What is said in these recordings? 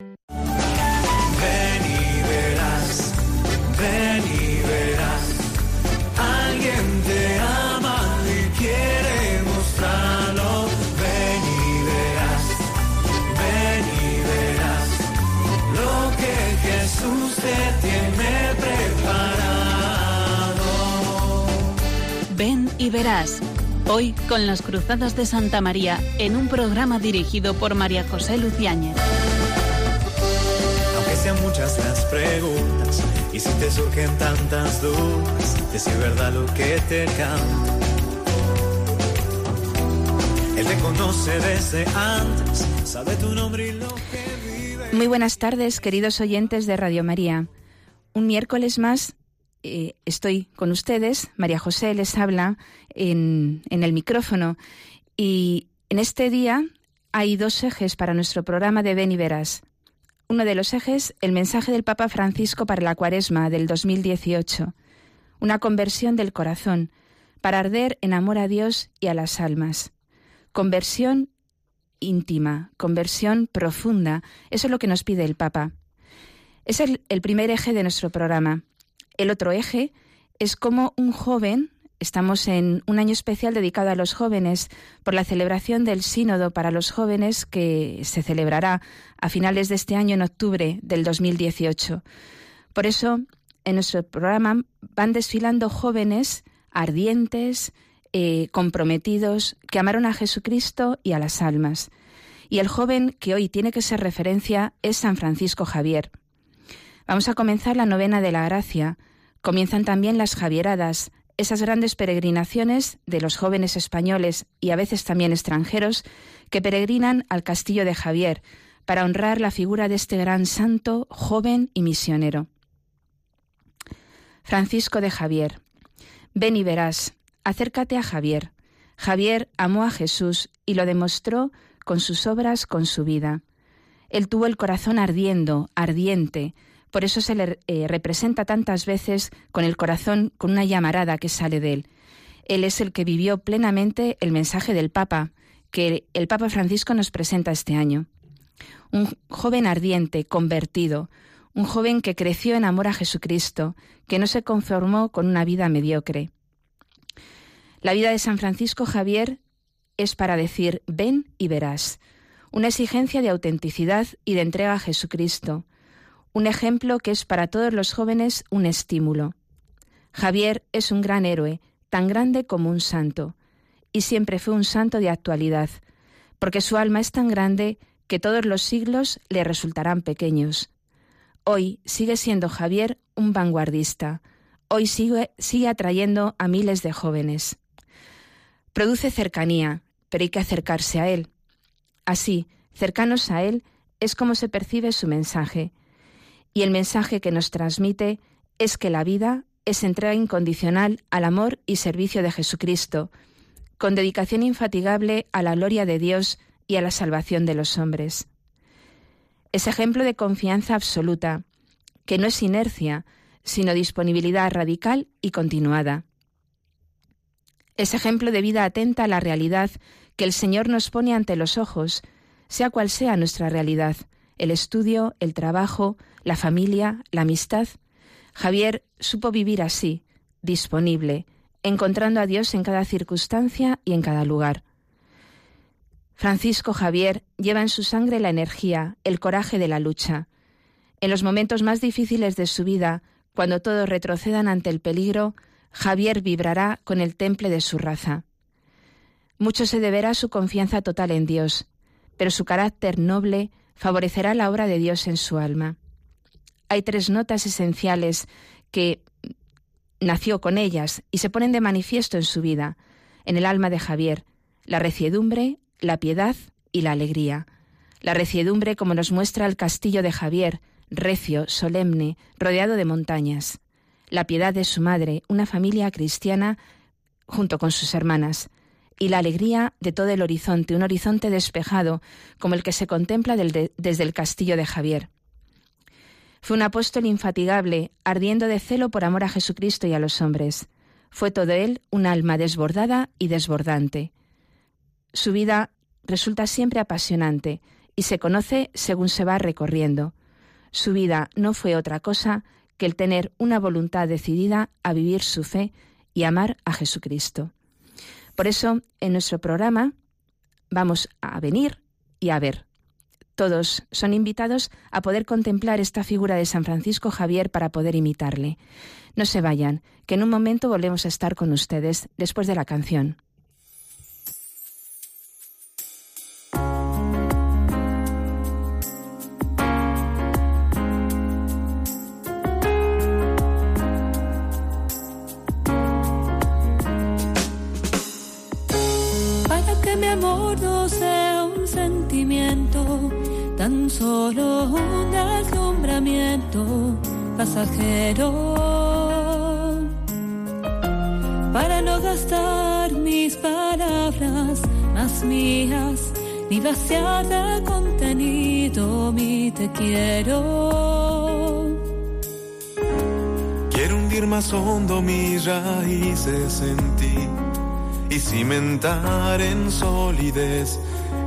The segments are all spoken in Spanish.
Ven y verás, ven y verás. Alguien te ama y quiere mostrarlo. Ven y verás, ven y verás lo que Jesús te tiene preparado. Ven y verás. Hoy con las Cruzadas de Santa María en un programa dirigido por María José Luciáñez. Muchas las preguntas y si te surgen tantas dudas, de si es verdad lo que te canto. Él te conoce desde antes, sabe tu nombre y lo que vive. Muy buenas tardes, queridos oyentes de Radio María. Un miércoles más eh, estoy con ustedes, María José les habla en, en el micrófono y en este día hay dos ejes para nuestro programa de Ven y Verás. Uno de los ejes, el mensaje del Papa Francisco para la Cuaresma del 2018, una conversión del corazón para arder en amor a Dios y a las almas. Conversión íntima, conversión profunda, eso es lo que nos pide el Papa. Es el, primer eje de nuestro programa. El otro eje es como un joven, estamos en un año especial dedicado a los jóvenes por la celebración del sínodo para los jóvenes que se celebrará a finales de este año en octubre del 2018. Por eso, en nuestro programa van desfilando jóvenes ardientes, eh, comprometidos, que amaron a Jesucristo y a las almas. Y el joven que hoy tiene que ser referencia es San Francisco Javier. Vamos a comenzar la novena de la gracia. Comienzan también las Javieradas, esas grandes peregrinaciones de los jóvenes españoles y a veces también extranjeros que peregrinan al castillo de Javier para honrar la figura de este gran santo, joven y misionero. Francisco de Javier. Ven y verás, acércate a Javier. Javier amó a Jesús y lo demostró con sus obras, con su vida. Él tuvo el corazón ardiendo, ardiente, por eso se le eh, representa tantas veces con el corazón, con una llamarada que sale de él. Él es el que vivió plenamente el mensaje del Papa, que el Papa Francisco nos presenta este año. Un joven ardiente, convertido, un joven que creció en amor a Jesucristo, que no se conformó con una vida mediocre. La vida de San Francisco Javier es para decir ven y verás, una exigencia de autenticidad y de entrega a Jesucristo, un ejemplo que es para todos los jóvenes un estímulo. Javier es un gran héroe, tan grande como un santo, y siempre fue un santo de actualidad, porque su alma es tan grande que todos los siglos le resultarán pequeños. Hoy sigue siendo Javier un vanguardista, hoy sigue, sigue atrayendo a miles de jóvenes. Produce cercanía, pero hay que acercarse a él. Así, cercanos a él, es como se percibe su mensaje, y el mensaje que nos transmite es que la vida es entrega incondicional al amor y servicio de Jesucristo, con dedicación infatigable a la gloria de Dios y a la salvación de los hombres. Es ejemplo de confianza absoluta, que no es inercia, sino disponibilidad radical y continuada. Es ejemplo de vida atenta a la realidad que el Señor nos pone ante los ojos, sea cual sea nuestra realidad, el estudio, el trabajo, la familia, la amistad. Javier supo vivir así, disponible, encontrando a Dios en cada circunstancia y en cada lugar. Francisco Javier lleva en su sangre la energía, el coraje de la lucha. En los momentos más difíciles de su vida, cuando todos retrocedan ante el peligro, Javier vibrará con el temple de su raza. Mucho se deberá a su confianza total en Dios, pero su carácter noble favorecerá la obra de Dios en su alma. Hay tres notas esenciales que nació con ellas y se ponen de manifiesto en su vida, en el alma de Javier, la reciedumbre, la piedad y la alegría. La reciedumbre como nos muestra el castillo de Javier, recio, solemne, rodeado de montañas. La piedad de su madre, una familia cristiana junto con sus hermanas. Y la alegría de todo el horizonte, un horizonte despejado, como el que se contempla desde el castillo de Javier. Fue un apóstol infatigable, ardiendo de celo por amor a Jesucristo y a los hombres. Fue todo él un alma desbordada y desbordante. Su vida resulta siempre apasionante y se conoce según se va recorriendo. Su vida no fue otra cosa que el tener una voluntad decidida a vivir su fe y amar a Jesucristo. Por eso, en nuestro programa vamos a venir y a ver. Todos son invitados a poder contemplar esta figura de San Francisco Javier para poder imitarle. No se vayan, que en un momento volvemos a estar con ustedes después de la canción. Tan solo un deslumbramiento pasajero. Para no gastar mis palabras más mías, ni vaciar de contenido mi te quiero. Quiero hundir más hondo mis raíces en ti y cimentar en solidez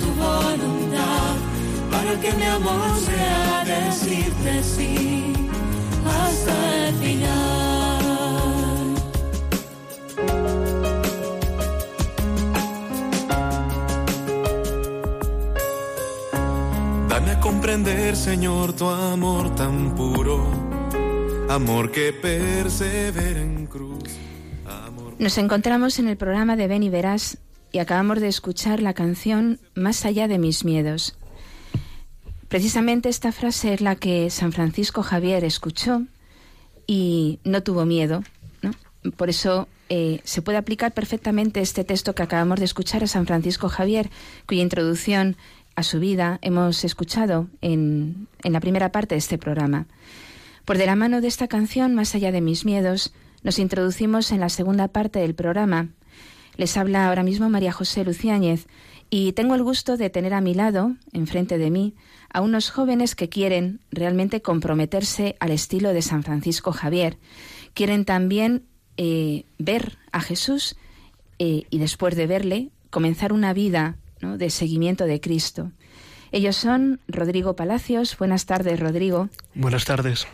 Tu voluntad, para que mi amor sea decirte sí hasta el final. Dame a comprender, Señor, tu amor tan puro, amor que persevera en cruz. Nos encontramos en el programa de Ven y Verás y acabamos de escuchar la canción Más allá de mis miedos. Precisamente esta frase es la que San Francisco Javier escuchó y no tuvo miedo. Por eso eh, se puede aplicar perfectamente este texto que acabamos de escuchar a San Francisco Javier, cuya introducción a su vida hemos escuchado en, en la primera parte de este programa. Por de la mano de esta canción, Más allá de mis miedos, nos introducimos en la segunda parte del programa, les habla ahora mismo María José Luciáñez y tengo el gusto de tener a mi lado, enfrente de mí, a unos jóvenes que quieren realmente comprometerse al estilo de San Francisco Javier. Quieren también eh, ver a Jesús eh, y después de verle comenzar una vida de seguimiento de Cristo. Ellos son Rodrigo Palacios. Buenas tardes, Rodrigo. Buenas tardes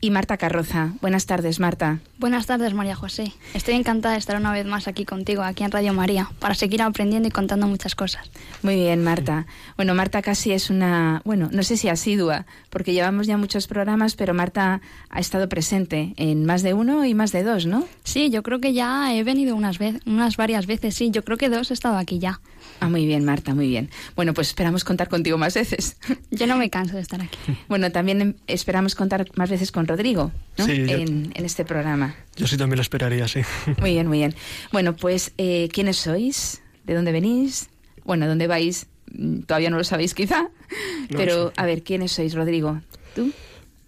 y Marta Carroza. Buenas tardes, Marta. Buenas tardes, María José. Estoy encantada de estar una vez más aquí contigo, aquí en Radio María, para seguir aprendiendo y contando muchas cosas. Muy bien, Marta. Bueno, Marta casi es una, bueno, no sé si asidua, porque llevamos ya muchos programas, pero Marta ha estado presente en más de uno y más de dos, ¿no? Sí, yo creo que ya he venido unas, veces, unas varias veces, sí, yo creo que dos he estado aquí ya. Ah, muy bien, Marta, muy bien. Bueno, pues esperamos contar contigo más veces. Yo no me canso de estar aquí. Bueno, también esperamos contar más veces con Rodrigo, ¿no? en, este programa. Yo sí también lo esperaría, sí. Muy bien, muy bien. Bueno, pues, eh, ¿quiénes sois? ¿De dónde venís? Bueno, ¿dónde vais? Mm, todavía no lo sabéis quizá, pero a ver, ¿quiénes sois, Rodrigo? ¿Tú?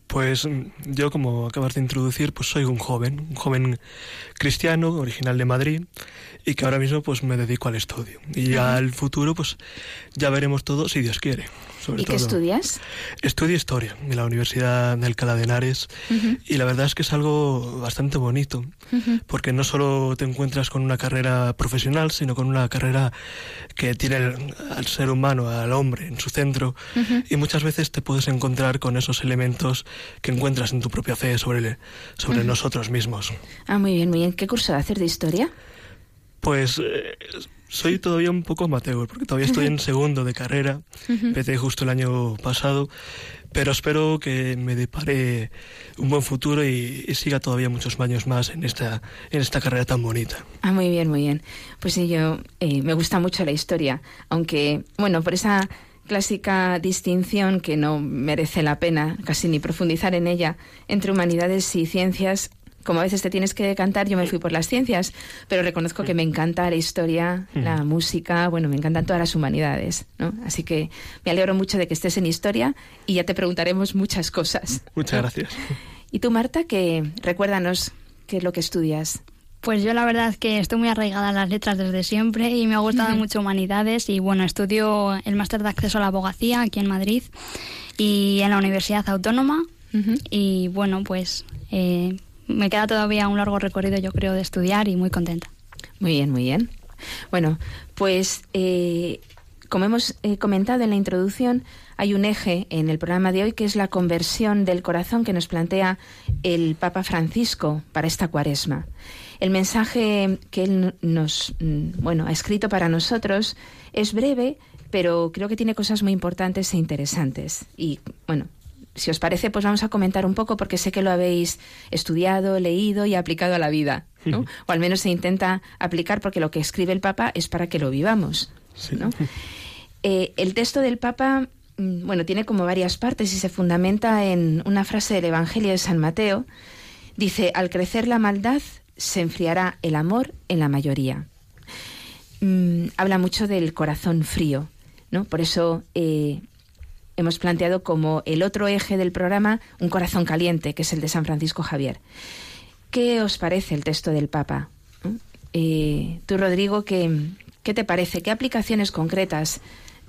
Pues mm, yo, como acabas de introducir, pues soy un joven, un joven cristiano, original de Madrid, y que ahora mismo pues me dedico al estudio. Y al futuro pues ya veremos todo si Dios quiere. ¿Y qué estudias? Estudio historia en la Universidad de Alcalá de Henares y la verdad es que es algo bastante bonito porque no solo te encuentras con una carrera profesional sino con una carrera que tiene al ser humano, al hombre en su centro y muchas veces te puedes encontrar con esos elementos que encuentras en tu propia fe sobre, sobre nosotros mismos. Ah, muy bien, muy bien. ¿Qué curso de hacer de historia? Pues eh, soy todavía un poco amateur, porque todavía estoy en segundo de carrera, empecé justo el año pasado, pero espero que me depare un buen futuro y, siga todavía muchos años más en esta, en esta carrera tan bonita. Ah, muy bien, muy bien. Pues sí, yo eh, me gusta mucho la historia, aunque, bueno, por esa clásica distinción que no merece la pena casi ni profundizar en ella entre humanidades y ciencias, como a veces te tienes que decantar, yo me fui por las ciencias, pero reconozco que me encanta la historia, la música, bueno, me encantan todas las humanidades, ¿no? Así que me alegro mucho de que estés en historia y ya te preguntaremos muchas cosas. Muchas gracias. ¿Y tú, Marta, que recuérdanos qué es lo que estudias? Pues yo la verdad es que estoy muy arraigada a las letras desde siempre y me ha gustado mucho humanidades y bueno, estudio el máster de acceso a la abogacía aquí en Madrid y en la Universidad Autónoma y bueno, pues eh, me queda todavía un largo recorrido yo creo de estudiar y muy contenta. Muy bien, muy bien. Bueno, pues eh, como hemos eh, comentado en la introducción, hay un eje en el programa de hoy que es la conversión del corazón que nos plantea el Papa Francisco para esta cuaresma. El mensaje que él nos mm, bueno, ha escrito para nosotros es breve, pero creo que tiene cosas muy importantes e interesantes. Y bueno, si os parece, pues vamos a comentar un poco porque sé que lo habéis estudiado, leído y aplicado a la vida, ¿no? O al menos se intenta aplicar porque lo que escribe el Papa es para que lo vivamos, ¿no? Eh, el texto del Papa, mm, bueno, tiene como varias partes y se fundamenta en una frase del Evangelio de San Mateo. Dice, al crecer la maldad, se enfriará el amor en la mayoría. Mm, habla mucho del corazón frío, ¿no? Por eso eh, hemos planteado como el otro eje del programa un corazón caliente, que es el de San Francisco Javier. ¿Qué os parece el texto del Papa? Eh, tú, Rodrigo, ¿qué, ¿qué, te parece? ¿Qué aplicaciones concretas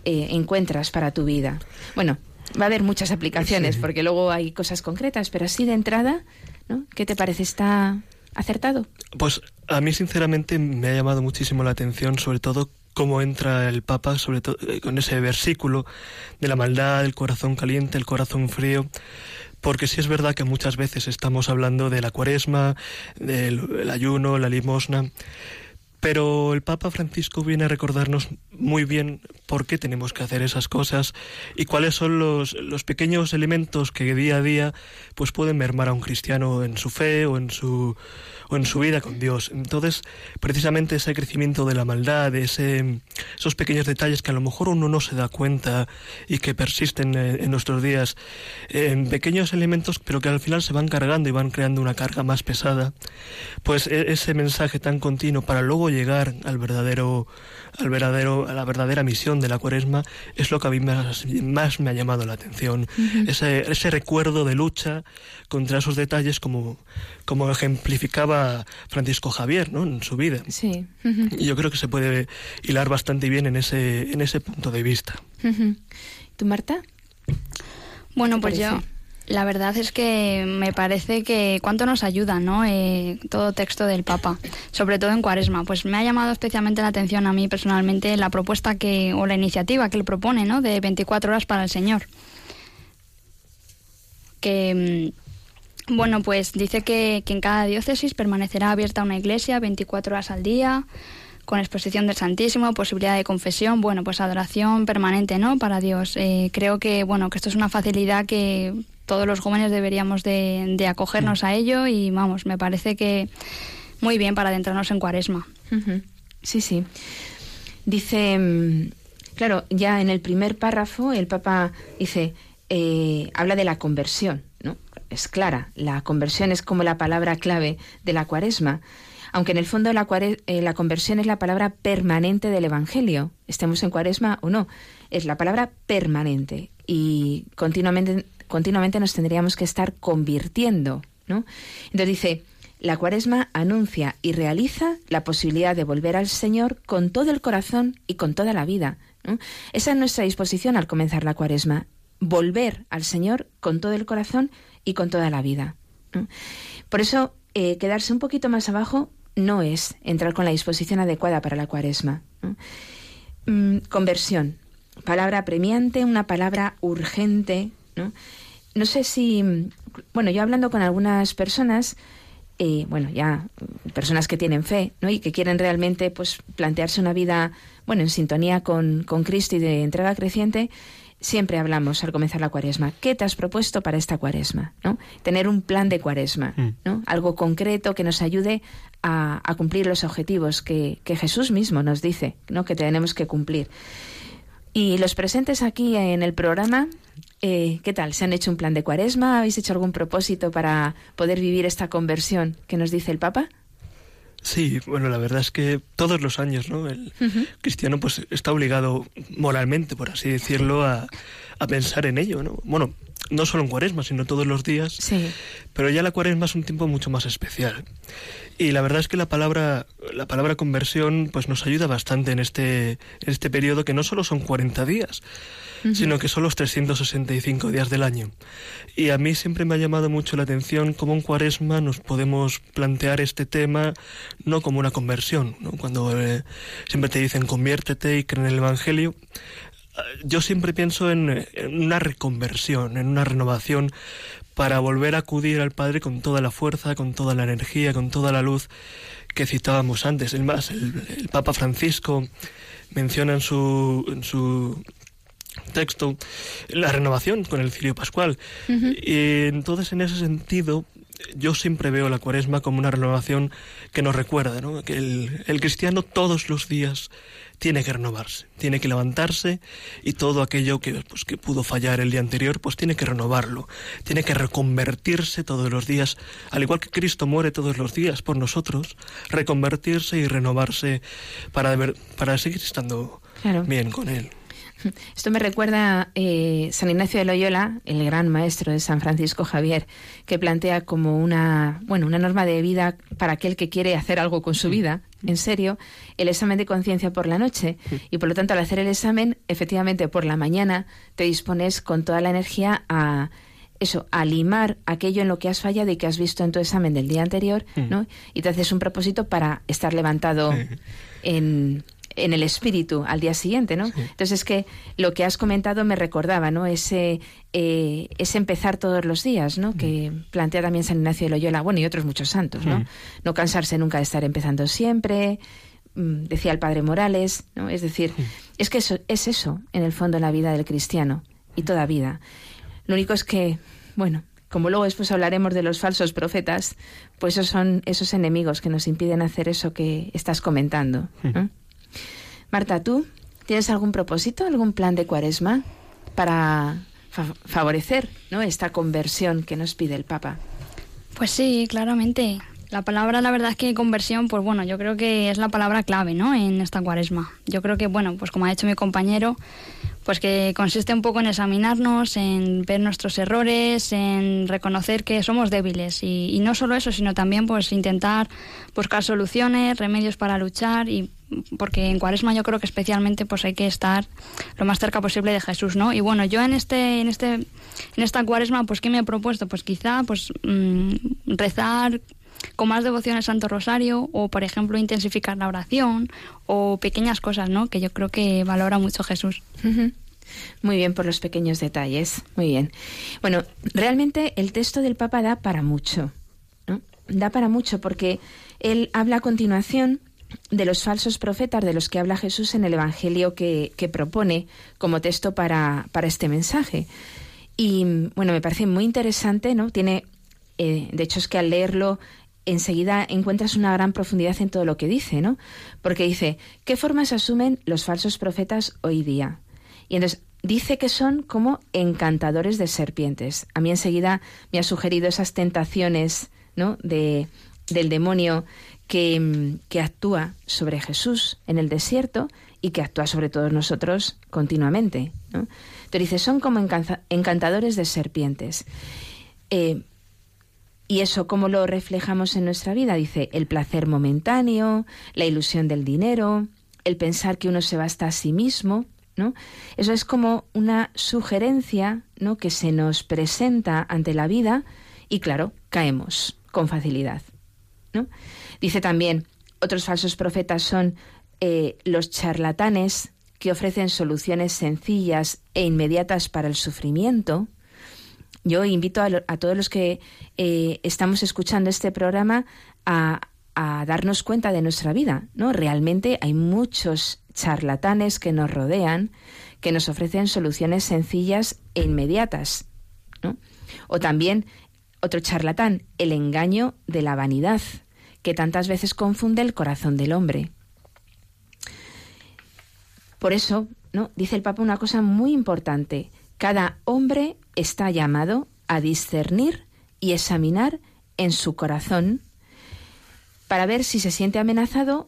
eh, encuentras para tu vida? Bueno, va a haber muchas aplicaciones, porque luego hay cosas concretas, pero así de entrada, ¿no? ¿qué te parece? ¿Está acertado? Pues a mí sinceramente me ha llamado muchísimo la atención, sobre todo cómo entra el Papa, sobre todo eh, con ese versículo de la maldad, el corazón caliente, el corazón frío. Porque sí es verdad que muchas veces estamos hablando de la cuaresma, del ayuno, la limosna, pero el Papa Francisco viene a recordarnos muy bien por qué tenemos que hacer esas cosas y cuáles son los, los, pequeños elementos que día a día pues pueden mermar a un cristiano en su fe o en su o en su vida con Dios. Entonces, precisamente ese crecimiento de la maldad, ese, esos pequeños detalles que a lo mejor uno no se da cuenta y que persisten en, nuestros días, en pequeños elementos, pero que al final se van cargando y van creando una carga más pesada, pues e, ese mensaje tan continuo para luego llegar al verdadero, al verdadero, a la verdadera misión de la cuaresma es lo que a mí más, más me ha llamado la atención. ese, ese recuerdo de lucha contra esos detalles como, como ejemplificaba Francisco Javier ¿no? en su vida. Sí. Y yo creo que se puede hilar bastante bien en ese, en ese punto de vista. ¿Tú, Marta? Bueno, pues yo la verdad es que me parece que cuánto nos ayuda, ¿no? Eh, todo texto del Papa, sobre todo en Cuaresma. Pues me ha llamado especialmente la atención a mí personalmente la propuesta que o la iniciativa que él propone, ¿no? De 24 horas para el Señor. Que mm, bueno, pues dice que, en cada diócesis permanecerá abierta una iglesia 24 horas al día, con exposición del Santísimo, posibilidad de confesión, bueno, pues adoración permanente, ¿no? Para Dios. Eh, creo que, bueno, que esto es una facilidad que todos los jóvenes deberíamos de, acogernos a ello y, vamos, me parece que muy bien para adentrarnos en cuaresma. Sí, sí. Dice, mm, claro, ya en el primer párrafo el Papa dice, eh, habla de la conversión, ¿no? es clara. La conversión es como la palabra clave de la cuaresma. Aunque en el fondo la, eh, la conversión es la palabra permanente del Evangelio, estemos en cuaresma o no, es la palabra permanente y continuamente, continuamente nos tendríamos que estar convirtiendo. ¿no? Entonces dice, la cuaresma anuncia y realiza la posibilidad de volver al Señor con todo el corazón y con toda la vida. Esa es nuestra disposición al comenzar la cuaresma, volver al Señor con todo el corazón y con toda la vida. Por eso, eh, quedarse un poquito más abajo no es entrar con la disposición adecuada para la cuaresma. Mm, conversión, palabra premiante, una palabra urgente. ¿No? sé si, bueno, yo hablando con algunas personas, eh, bueno, ya personas que tienen fe, ¿no? Y que quieren realmente, pues, plantearse una vida, bueno, en sintonía con, con Cristo y de entrega creciente, siempre hablamos al comenzar la cuaresma. ¿Qué te has propuesto para esta cuaresma? ¿no? Tener un plan de cuaresma, mm. ¿no? algo concreto que nos ayude a, cumplir los objetivos que, Jesús mismo nos dice ¿no? que tenemos que cumplir. Y los presentes aquí en el programa Eh, ¿Qué tal? ¿Se han hecho un plan de cuaresma? ¿Habéis hecho algún propósito para poder vivir esta conversión que nos dice el Papa? Sí, bueno, la verdad es que todos los años, ¿no? El cristiano pues está obligado moralmente, por así decirlo, a, a pensar en ello, ¿no? Bueno, no solo en cuaresma, sino todos los días. Sí. Pero ya la cuaresma es un tiempo mucho más especial. Y la verdad es que la palabra, la palabra conversión pues nos ayuda bastante en este, en este periodo que no solo son 40 días, sino que son los 365 días del año. Y a mí siempre me ha llamado mucho la atención cómo en cuaresma nos podemos plantear este tema no como una conversión, ¿no? cuando eh, siempre te dicen conviértete y cree en el Evangelio, yo siempre pienso en, una reconversión, en una renovación para volver a acudir al Padre con toda la fuerza, con toda la energía, con toda la luz que citábamos antes. El más, el, Papa Francisco menciona en su texto la renovación con el cirio pascual. Y entonces en ese sentido yo siempre veo la cuaresma como una renovación que nos recuerda ¿no? que el, el cristiano todos los días tiene que renovarse, tiene que levantarse y todo aquello que, pues, que pudo fallar el día anterior, pues tiene que renovarlo, tiene que reconvertirse todos los días, al igual que Cristo muere todos los días por nosotros, reconvertirse y renovarse para, para seguir estando bien con Él. Esto me recuerda eh, San Ignacio de Loyola, el gran maestro de San Francisco Javier, que plantea como una, bueno, una norma de vida para aquel que quiere hacer algo con su vida, en serio, el examen de conciencia por la noche. Y por lo tanto, al hacer el examen, efectivamente, por la mañana te dispones con toda la energía a eso, a limar aquello en lo que has fallado y que has visto en tu examen del día anterior, ¿no? Y te haces un propósito para estar levantado en, en el espíritu al día siguiente, ¿no? Entonces es que lo que has comentado me recordaba, ¿no? Ese, eh, ese empezar todos los días, ¿no? Que mm. plantea también San Ignacio de Loyola, bueno, y otros muchos santos, ¿no? No cansarse nunca de estar empezando siempre, mm, decía el padre Morales, ¿no? Es decir, es que eso, es eso, en el fondo, la vida del cristiano y toda vida. Lo único es que, bueno, como luego después hablaremos de los falsos profetas, pues esos son esos enemigos que nos impiden hacer eso que estás comentando. ¿no? Marta, ¿tú tienes algún propósito, algún plan de cuaresma para favorecer ¿no? esta conversión que nos pide el Papa? Pues sí, claramente. La palabra, la verdad es que conversión, pues bueno, yo creo que es la palabra clave, ¿no? En esta cuaresma. Yo creo que, bueno, pues como ha dicho mi compañero, pues que consiste un poco en examinarnos, en ver nuestros errores, en reconocer que somos débiles y, y no solo eso, sino también pues intentar buscar soluciones, remedios para luchar y porque en Cuaresma yo creo que especialmente pues hay que estar lo más cerca posible de Jesús, ¿no? Y bueno, yo en este en este en esta Cuaresma pues qué me he propuesto? Pues quizá pues mm, rezar con más devoción al Santo Rosario o por ejemplo intensificar la oración o pequeñas cosas, ¿no? Que yo creo que valora mucho Jesús. Muy bien por los pequeños detalles. Muy bien. Bueno, realmente el texto del Papa da para mucho, ¿no? Da para mucho porque él habla a continuación de los falsos profetas de los que habla Jesús en el Evangelio que, propone como texto para, para, este mensaje. Y bueno, me parece muy interesante, ¿no? Tiene, eh, de hecho es que al leerlo enseguida encuentras una gran profundidad en todo lo que dice, ¿no? Porque dice, ¿qué formas asumen los falsos profetas hoy día? Y entonces dice que son como encantadores de serpientes. A mí enseguida me ha sugerido esas tentaciones, ¿no? De, del demonio que, actúa sobre Jesús en el desierto y que actúa sobre todos nosotros continuamente. ¿no? Entonces dice, son como encantadores de serpientes. Eh, ¿Y eso cómo lo reflejamos en nuestra vida? Dice, el placer momentáneo, la ilusión del dinero, el pensar que uno se basta a sí mismo. Eso es como una sugerencia, que se nos presenta ante la vida y claro, caemos con facilidad, ¿no? Dice también, otros falsos profetas son eh, los charlatanes que ofrecen soluciones sencillas e inmediatas para el sufrimiento. Yo invito a, todos los que eh, estamos escuchando este programa a, a, darnos cuenta de nuestra vida, ¿no? Realmente hay muchos charlatanes que nos rodean, que nos ofrecen soluciones sencillas e inmediatas, ¿no? O también otro charlatán, el engaño de la vanidad que tantas veces confunde el corazón del hombre. Por eso, ¿no? dice el Papa una cosa muy importante, Cada hombre está llamado a discernir y examinar en su corazón para ver si se siente amenazado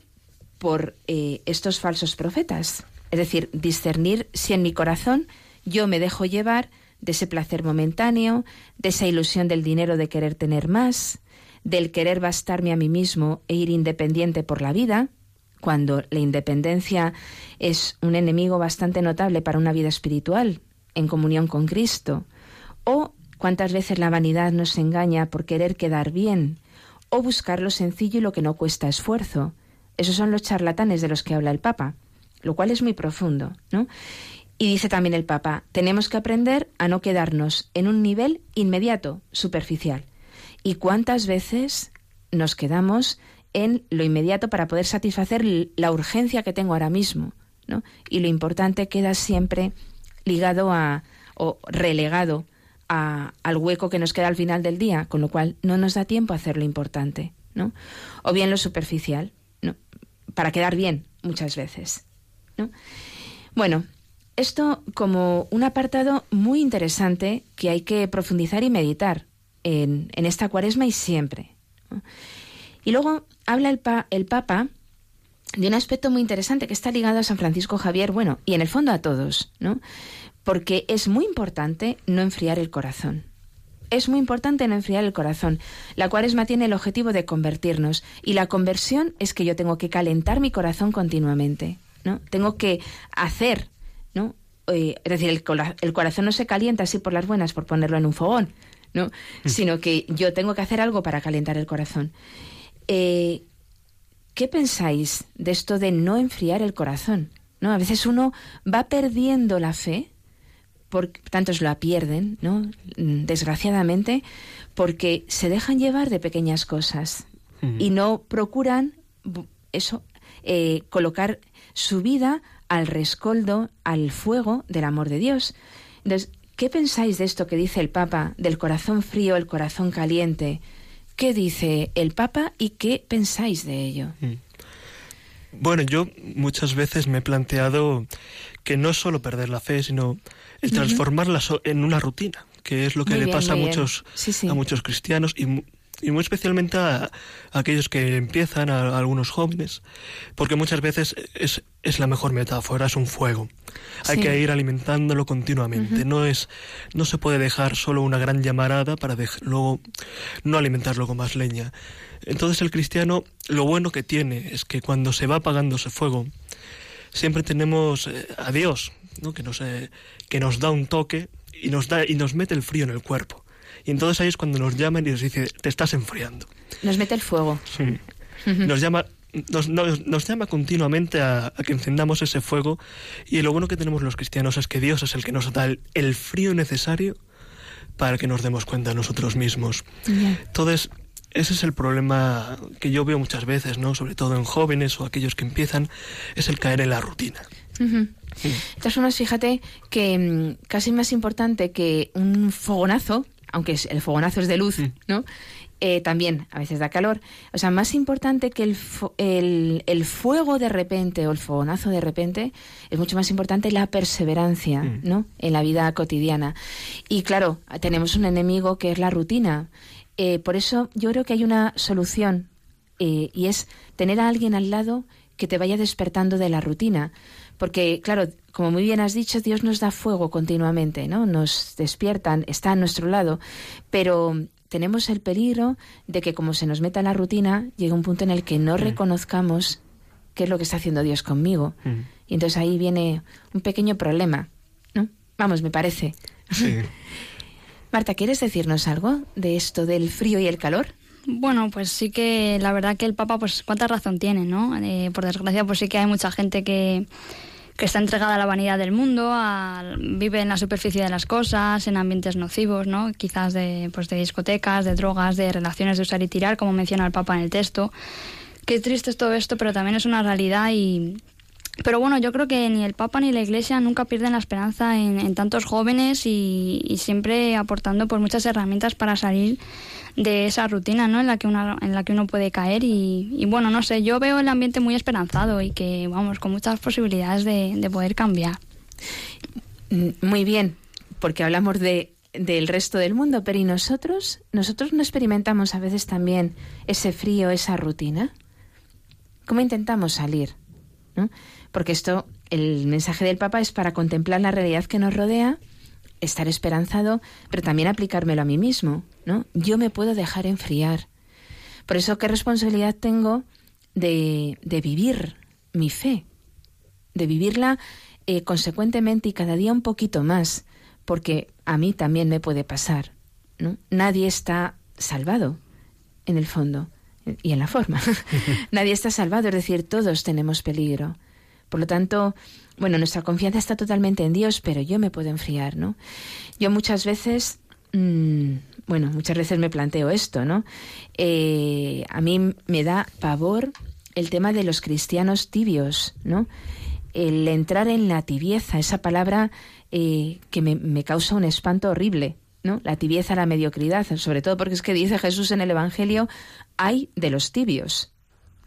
por eh, estos falsos profetas. Es decir, discernir si en mi corazón yo me dejo llevar de ese placer momentáneo, de esa ilusión del dinero de querer tener más, del querer bastarme a mí mismo e ir independiente por la vida, cuando la independencia es un enemigo bastante notable para una vida espiritual, en comunión con Cristo, o cuántas veces la vanidad nos engaña por querer quedar bien, o buscar lo sencillo y lo que no cuesta esfuerzo. Esos son los charlatanes de los que habla el Papa, lo cual es muy profundo, ¿no? Y dice también el Papa, tenemos que aprender a no quedarnos en un nivel inmediato, superficial. ¿Y cuántas veces nos quedamos en lo inmediato para poder satisfacer la urgencia que tengo ahora mismo? ¿no? Y lo importante queda siempre ligado a o relegado a, al hueco que nos queda al final del día, con lo cual no nos da tiempo a hacer lo importante, ¿no? O bien lo superficial, ¿no? Para quedar bien muchas veces, ¿no? Bueno, esto como un apartado muy interesante que hay que profundizar y meditar en, esta cuaresma y siempre. Y luego habla el, el Papa de un aspecto muy interesante que está ligado a San Francisco Javier, bueno, y en el fondo a todos, ¿no? Porque es muy importante no enfriar el corazón. Es muy importante no enfriar el corazón. La cuaresma tiene el objetivo de convertirnos y la conversión es que yo tengo que calentar mi corazón continuamente, ¿no? Tengo que hacer, ¿no? Eh, es decir, el, el corazón no se calienta así por las buenas por ponerlo en un fogón, ¿no? Mm. Sino que yo tengo que hacer algo para calentar el corazón. Eh, ¿Qué pensáis de esto de no enfriar el corazón? ¿No? A veces uno va perdiendo la fe, porque tantos la pierden, ¿no? Mm, desgraciadamente, porque se dejan llevar de pequeñas cosas y no procuran eso, eh, colocar su vida al rescoldo, al fuego del amor de Dios. Entonces, ¿Qué pensáis de esto que dice el Papa, del corazón frío, el corazón caliente? ¿Qué dice el Papa y qué pensáis de ello? Mm. Bueno, yo muchas veces me he planteado que no es solo perder la fe, sino el transformarla en una rutina, que es lo que le pasa a muchos, a muchos cristianos y y muy especialmente a, aquellos que empiezan, a, algunos jóvenes, porque muchas veces es, es, la mejor metáfora, es un fuego. Hay que ir alimentándolo continuamente. No es, no se puede dejar solo una gran llamarada para luego no alimentarlo con más leña. Entonces el cristiano lo bueno que tiene es que cuando se va apagando ese fuego, siempre tenemos eh, a Dios, ¿no? que, nos, eh, que nos da un toque y nos, da, y nos mete el frío en el cuerpo. Y entonces ahí es cuando nos llaman y nos dice, te estás enfriando. Nos mete el fuego. Sí. Nos llama nos, nos, llama continuamente a, que encendamos ese fuego y lo bueno que tenemos los cristianos es que Dios es el que nos da el, frío necesario para que nos demos cuenta nosotros mismos. Entonces, ese es el problema que yo veo muchas veces, ¿no? Sobre todo en jóvenes o aquellos que empiezan, es el caer en la rutina. Entonces, fíjate que mm, casi más importante que un fogonazo aunque el fogonazo es de luz, mm. ¿no? Eh, también a veces da calor. O sea, más importante que el, el, fuego de repente o el fogonazo de repente, es mucho más importante la perseverancia, mm. ¿no? En la vida cotidiana. Y claro, tenemos un enemigo que es la rutina. Eh, por eso yo creo que hay una solución eh, y es tener a alguien al lado que te vaya despertando de la rutina. Porque, claro, como muy bien has dicho, Dios nos da fuego continuamente, ¿no? Nos despiertan, está a nuestro lado, pero tenemos el peligro de que como se nos meta la rutina, llegue un punto en el que no mm. reconozcamos qué es lo que está haciendo Dios conmigo. Mm. Y entonces ahí viene un pequeño problema, ¿no? Vamos, me parece. Marta, ¿quieres decirnos algo de esto del frío y el calor? Bueno, pues sí que la verdad que el Papa, pues cuánta razón tiene, ¿no? Eh, por desgracia, pues sí que hay mucha gente que que está entregada a la vanidad del mundo, vive en la superficie de las cosas, en ambientes nocivos, ¿no? quizás de, pues de discotecas, de drogas, de relaciones de usar y tirar, como menciona el Papa en el texto. Qué triste es todo esto, pero también es una realidad y... Pero bueno, yo creo que ni el Papa ni la Iglesia nunca pierden la esperanza en, tantos jóvenes y, y, siempre aportando pues muchas herramientas para salir de esa rutina ¿no? en, la que uno, en la que uno puede caer y, bueno, no sé, yo veo el ambiente muy esperanzado y que, vamos, con muchas posibilidades de, poder cambiar. Mm, muy bien, porque hablamos de del resto del mundo, pero ¿y nosotros? ¿Nosotros no experimentamos a veces también ese frío, esa rutina? ¿Cómo intentamos salir? Porque esto, el mensaje del Papa es para contemplar la realidad que nos rodea, estar esperanzado, pero también aplicármelo a mí mismo, ¿no? Yo me puedo dejar enfriar. Por eso, ¿qué responsabilidad tengo de, de vivir mi fe? De vivirla eh, consecuentemente y cada día un poquito más, porque a mí también me puede pasar. ¿no? Nadie está salvado, en el fondo y en la forma. Nadie está salvado, es decir, todos tenemos peligro. Por lo tanto, bueno, nuestra confianza está totalmente en Dios, pero yo me puedo enfriar, ¿no? Yo muchas veces, mmm, bueno, muchas veces me planteo esto, ¿no? Eh, a mí me da pavor el tema de los cristianos tibios, ¿no? El entrar en la tibieza, esa palabra eh, que me, causa un espanto horrible, ¿no? La tibieza, la mediocridad, sobre todo porque es que dice Jesús en el Evangelio, hay de los tibios,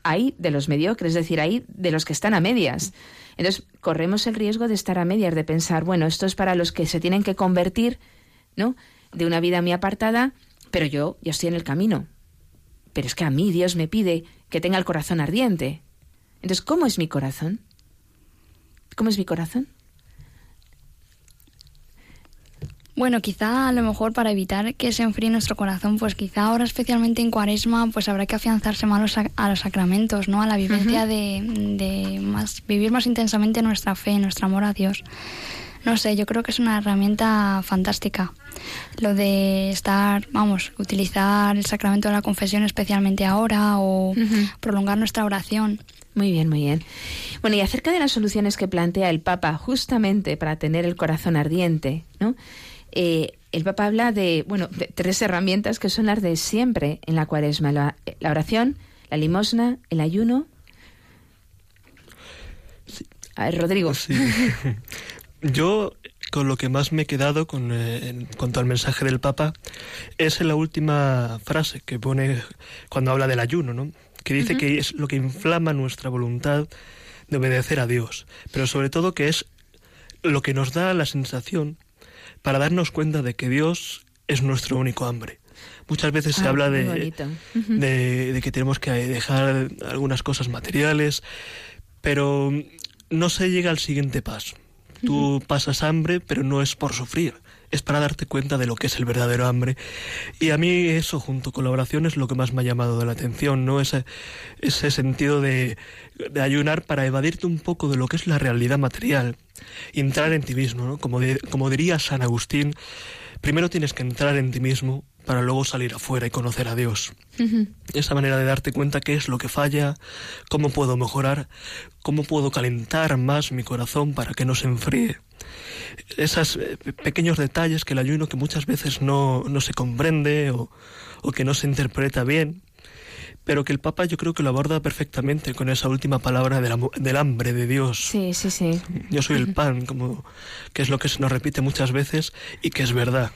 hay de los mediocres, es decir, hay de los que están a medias. Entonces, corremos el riesgo de estar a medias, de pensar, bueno, esto es para los que se tienen que convertir, ¿no? De una vida muy apartada, pero yo ya estoy en el camino. Pero es que a mí Dios me pide que tenga el corazón ardiente. Entonces, ¿cómo es mi corazón? ¿Cómo es mi corazón? Bueno, quizá a lo mejor para evitar que se enfríe nuestro corazón, pues quizá ahora especialmente en Cuaresma, pues habrá que afianzarse más a los sacramentos, ¿no? A la vivencia de, más, vivir más intensamente nuestra fe, nuestro amor a Dios. No sé, yo creo que es una herramienta fantástica. Lo de estar, vamos, utilizar el sacramento de la confesión especialmente ahora o prolongar nuestra oración. Muy bien, muy bien. Bueno, y acerca de las soluciones que plantea el Papa justamente para tener el corazón ardiente, ¿no? Eh, el Papa habla de, bueno, de tres herramientas que son las de siempre en la cuaresma, la, oración, la limosna, el ayuno. A ver, Rodrigo. Yo con lo que más me he quedado con, eh, en cuanto al mensaje del Papa es en la última frase que pone cuando habla del ayuno, ¿no? que dice que es lo que inflama nuestra voluntad de obedecer a Dios, pero sobre todo que es lo que nos da la sensación para darnos cuenta de que Dios es nuestro único hambre. Muchas veces se ah, habla de, de, que tenemos que dejar algunas cosas materiales, pero no se llega al siguiente paso. Tú pasas hambre, pero no es por sufrir, es para darte cuenta de lo que es el verdadero hambre. Y a mí eso, junto con la oración, es lo que más me ha llamado de la atención, ¿no? Ese, ese sentido de, de ayunar para evadirte un poco de lo que es la realidad material entrar en ti mismo, ¿no? Como, como diría San Agustín, primero tienes que entrar en ti mismo para luego salir afuera y conocer a Dios. Esa manera de darte cuenta qué es lo que falla, cómo puedo mejorar, cómo puedo calentar más mi corazón para que no se enfríe. Esos eh, pequeños detalles que el ayuno que muchas veces no, no se comprende o, o que no se interpreta bien, pero que el Papa yo creo que lo aborda perfectamente con esa última palabra del, hambre de Dios. Sí, sí, sí. Yo soy el pan, como que es lo que se nos repite muchas veces y que es verdad.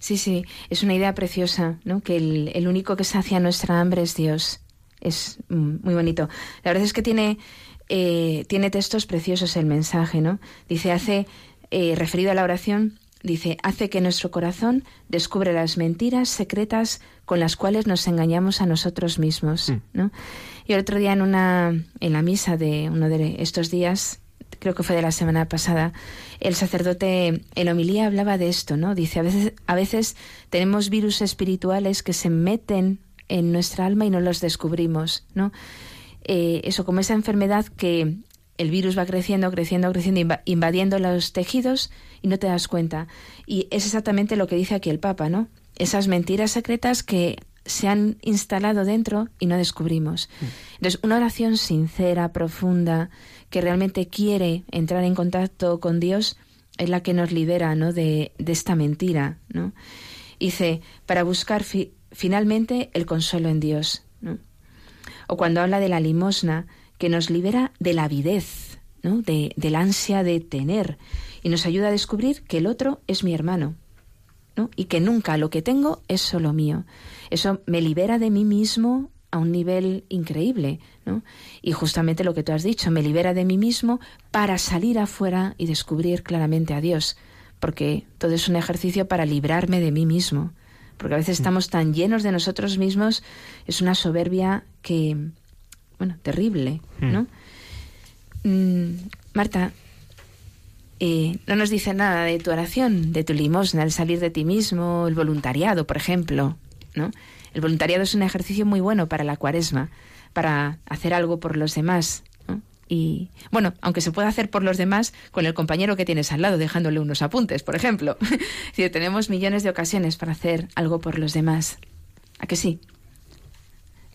Sí, sí, es una idea preciosa, ¿no? Que el, único que sacia nuestra hambre es Dios. Es mm, muy bonito. La verdad es que tiene, eh, tiene textos preciosos el mensaje, ¿no? Dice, hace, eh, referido a la oración, dice, hace que nuestro corazón descubre las mentiras secretas con las cuales nos engañamos a nosotros mismos, mm. ¿no? Y el otro día en una en la misa de uno de estos días, creo que fue de la semana pasada, el sacerdote en homilía hablaba de esto, ¿no? Dice, a veces a veces tenemos virus espirituales que se meten en nuestra alma y no los descubrimos, ¿no? Eh, eso como esa enfermedad que el virus va creciendo, creciendo, creciendo, invadiendo los tejidos y no te das cuenta. Y es exactamente lo que dice aquí el Papa, ¿no? Esas mentiras secretas que se han instalado dentro y no descubrimos. Mm. Entonces, una oración sincera, profunda, que realmente quiere entrar en contacto con Dios, es la que nos libera ¿no? de, esta mentira. ¿no? Dice, para buscar finalmente el consuelo en Dios. ¿no? O cuando habla de la limosna, que nos libera de la avidez, ¿no? de, del ansia de tener, y nos ayuda a descubrir que el otro es mi hermano, ¿no? y que nunca lo que tengo es solo mío. Eso me libera de mí mismo a un nivel increíble, ¿no? Y justamente lo que tú has dicho, me libera de mí mismo para salir afuera y descubrir claramente a Dios, porque todo es un ejercicio para librarme de mí mismo, porque a veces mm. estamos tan llenos de nosotros mismos, es una soberbia que, bueno, terrible, mm. ¿no? Mm, Marta, eh, no nos dice nada de tu oración, de tu limosna, el salir de ti mismo, el voluntariado, por ejemplo, ¿no? El voluntariado es un ejercicio muy bueno para la cuaresma, para hacer algo por los demás, y bueno, aunque se puede hacer por los demás con el compañero que tienes al lado, dejándole unos apuntes, por ejemplo. si tenemos millones de ocasiones para hacer algo por los demás. ¿A que sí?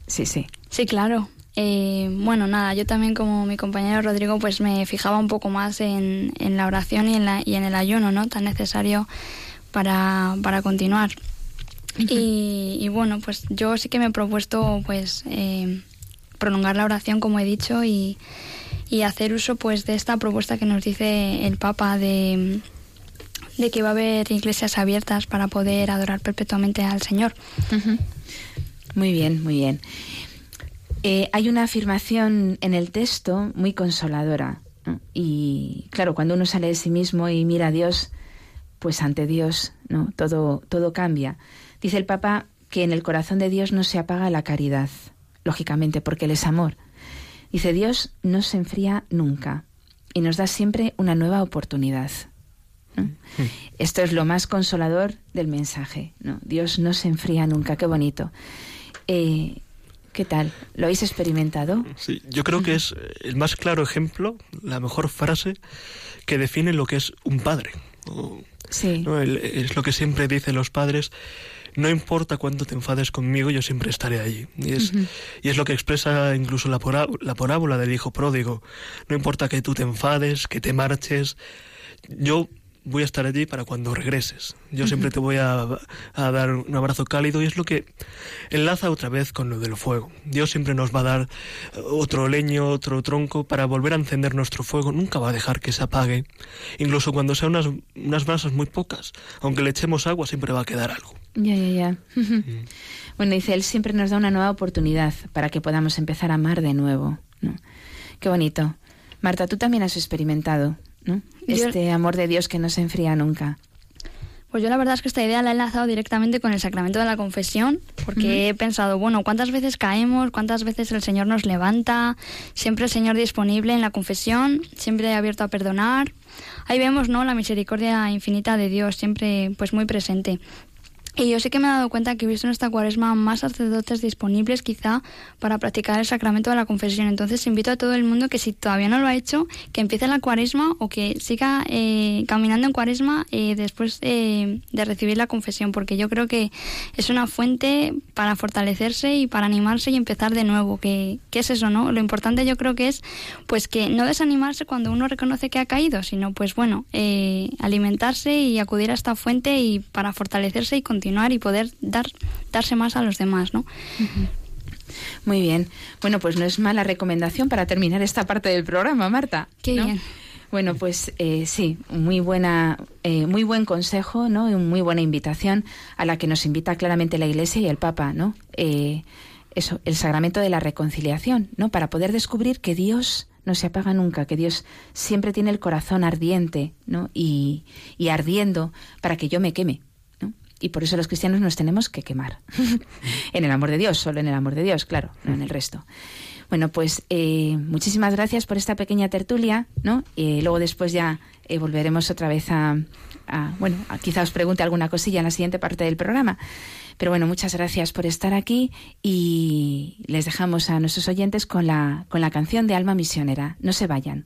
Sí, sí. Sí, claro. Eh, bueno, nada, yo también como mi compañero Rodrigo, pues me fijaba un poco más en, en la oración y en, la, y en el ayuno, ¿no? Tan necesario para, para continuar. y, y, bueno, pues yo sí que me he propuesto, pues, eh, prolongar la oración, como he dicho, y, y hacer uso pues de esta propuesta que nos dice el Papa de, de que va a haber iglesias abiertas para poder adorar perpetuamente al Señor. Muy bien, muy bien. Eh, hay una afirmación en el texto muy consoladora. Y claro, cuando uno sale de sí mismo y mira a Dios, pues ante Dios, ¿no? Todo, todo cambia. Dice el Papa que en el corazón de Dios no se apaga la caridad, lógicamente, porque Él es amor. Dice, Dios no se enfría nunca y nos da siempre una nueva oportunidad. Hmm. Esto es lo más consolador del mensaje. ¿no? Dios no se enfría nunca, qué bonito. Eh, ¿Qué tal? ¿Lo habéis experimentado? Sí, yo creo que es el más claro ejemplo, la mejor frase que define lo que es un padre. Sí. es lo que siempre dicen los padres no importa cuánto te enfades conmigo, yo siempre estaré allí. Y es, y es lo que expresa incluso la, la parábola del hijo pródigo. No importa que tú te enfades, que te marches, yo voy a estar allí para cuando regreses. Yo siempre te voy a, dar un abrazo cálido y es lo que enlaza otra vez con lo del fuego. Dios siempre nos va a dar otro leño, otro tronco para volver a encender nuestro fuego. Nunca va a dejar que se apague. Incluso cuando sean unas, unas brasas muy pocas, aunque le echemos agua, siempre va a quedar algo. Ya, ya, ya. Bueno, dice, Él siempre nos da una nueva oportunidad para que podamos empezar a amar de nuevo. Qué bonito. Marta, tú también has experimentado este amor de Dios que no se enfría nunca. Pues yo la verdad es que esta idea la he enlazado directamente con el sacramento de la confesión, porque he pensado, bueno, ¿cuántas veces caemos? ¿Cuántas veces el Señor nos levanta? Siempre el Señor disponible en la confesión, siempre abierto a perdonar. Ahí vemos, ¿no? La misericordia infinita de Dios, siempre pues muy presente. Y yo sí que me he dado cuenta que he visto en esta cuaresma más sacerdotes disponibles quizá para practicar el sacramento de la confesión. Entonces invito a todo el mundo que si todavía no lo ha hecho, que empiece la cuaresma o que siga eh, caminando en cuaresma eh, después de recibir la confesión, porque yo creo que es una fuente para fortalecerse y para animarse y empezar de nuevo. Que, es eso, ¿no? Lo importante yo creo que es pues que no desanimarse cuando uno reconoce que ha caído, sino pues bueno, eh, alimentarse y acudir a esta fuente y para fortalecerse y continuar y poder dar, darse más a los demás, ¿no? Muy bien. Bueno, pues no es mala recomendación para terminar esta parte del programa, Marta. Qué bien. Bueno, pues eh, sí, muy buena, eh, muy buen consejo, ¿no? Y muy buena invitación a la que nos invita claramente la Iglesia y el Papa, ¿no? Eh, eso, el sacramento de la reconciliación, ¿no? Para poder descubrir que Dios no se apaga nunca, que Dios siempre tiene el corazón ardiente, ¿no? Y, y ardiendo para que yo me queme, y por eso los cristianos nos tenemos que quemar. en el amor de Dios, solo en el amor de Dios, claro, no en el resto. Bueno, pues eh, muchísimas gracias por esta pequeña tertulia, ¿no? Y luego después ya eh, volveremos otra vez a, bueno, quizá os pregunte alguna cosilla en la siguiente parte del programa. Pero bueno, muchas gracias por estar aquí y les dejamos a nuestros oyentes con la, con la canción de Alma Misionera. No se vayan.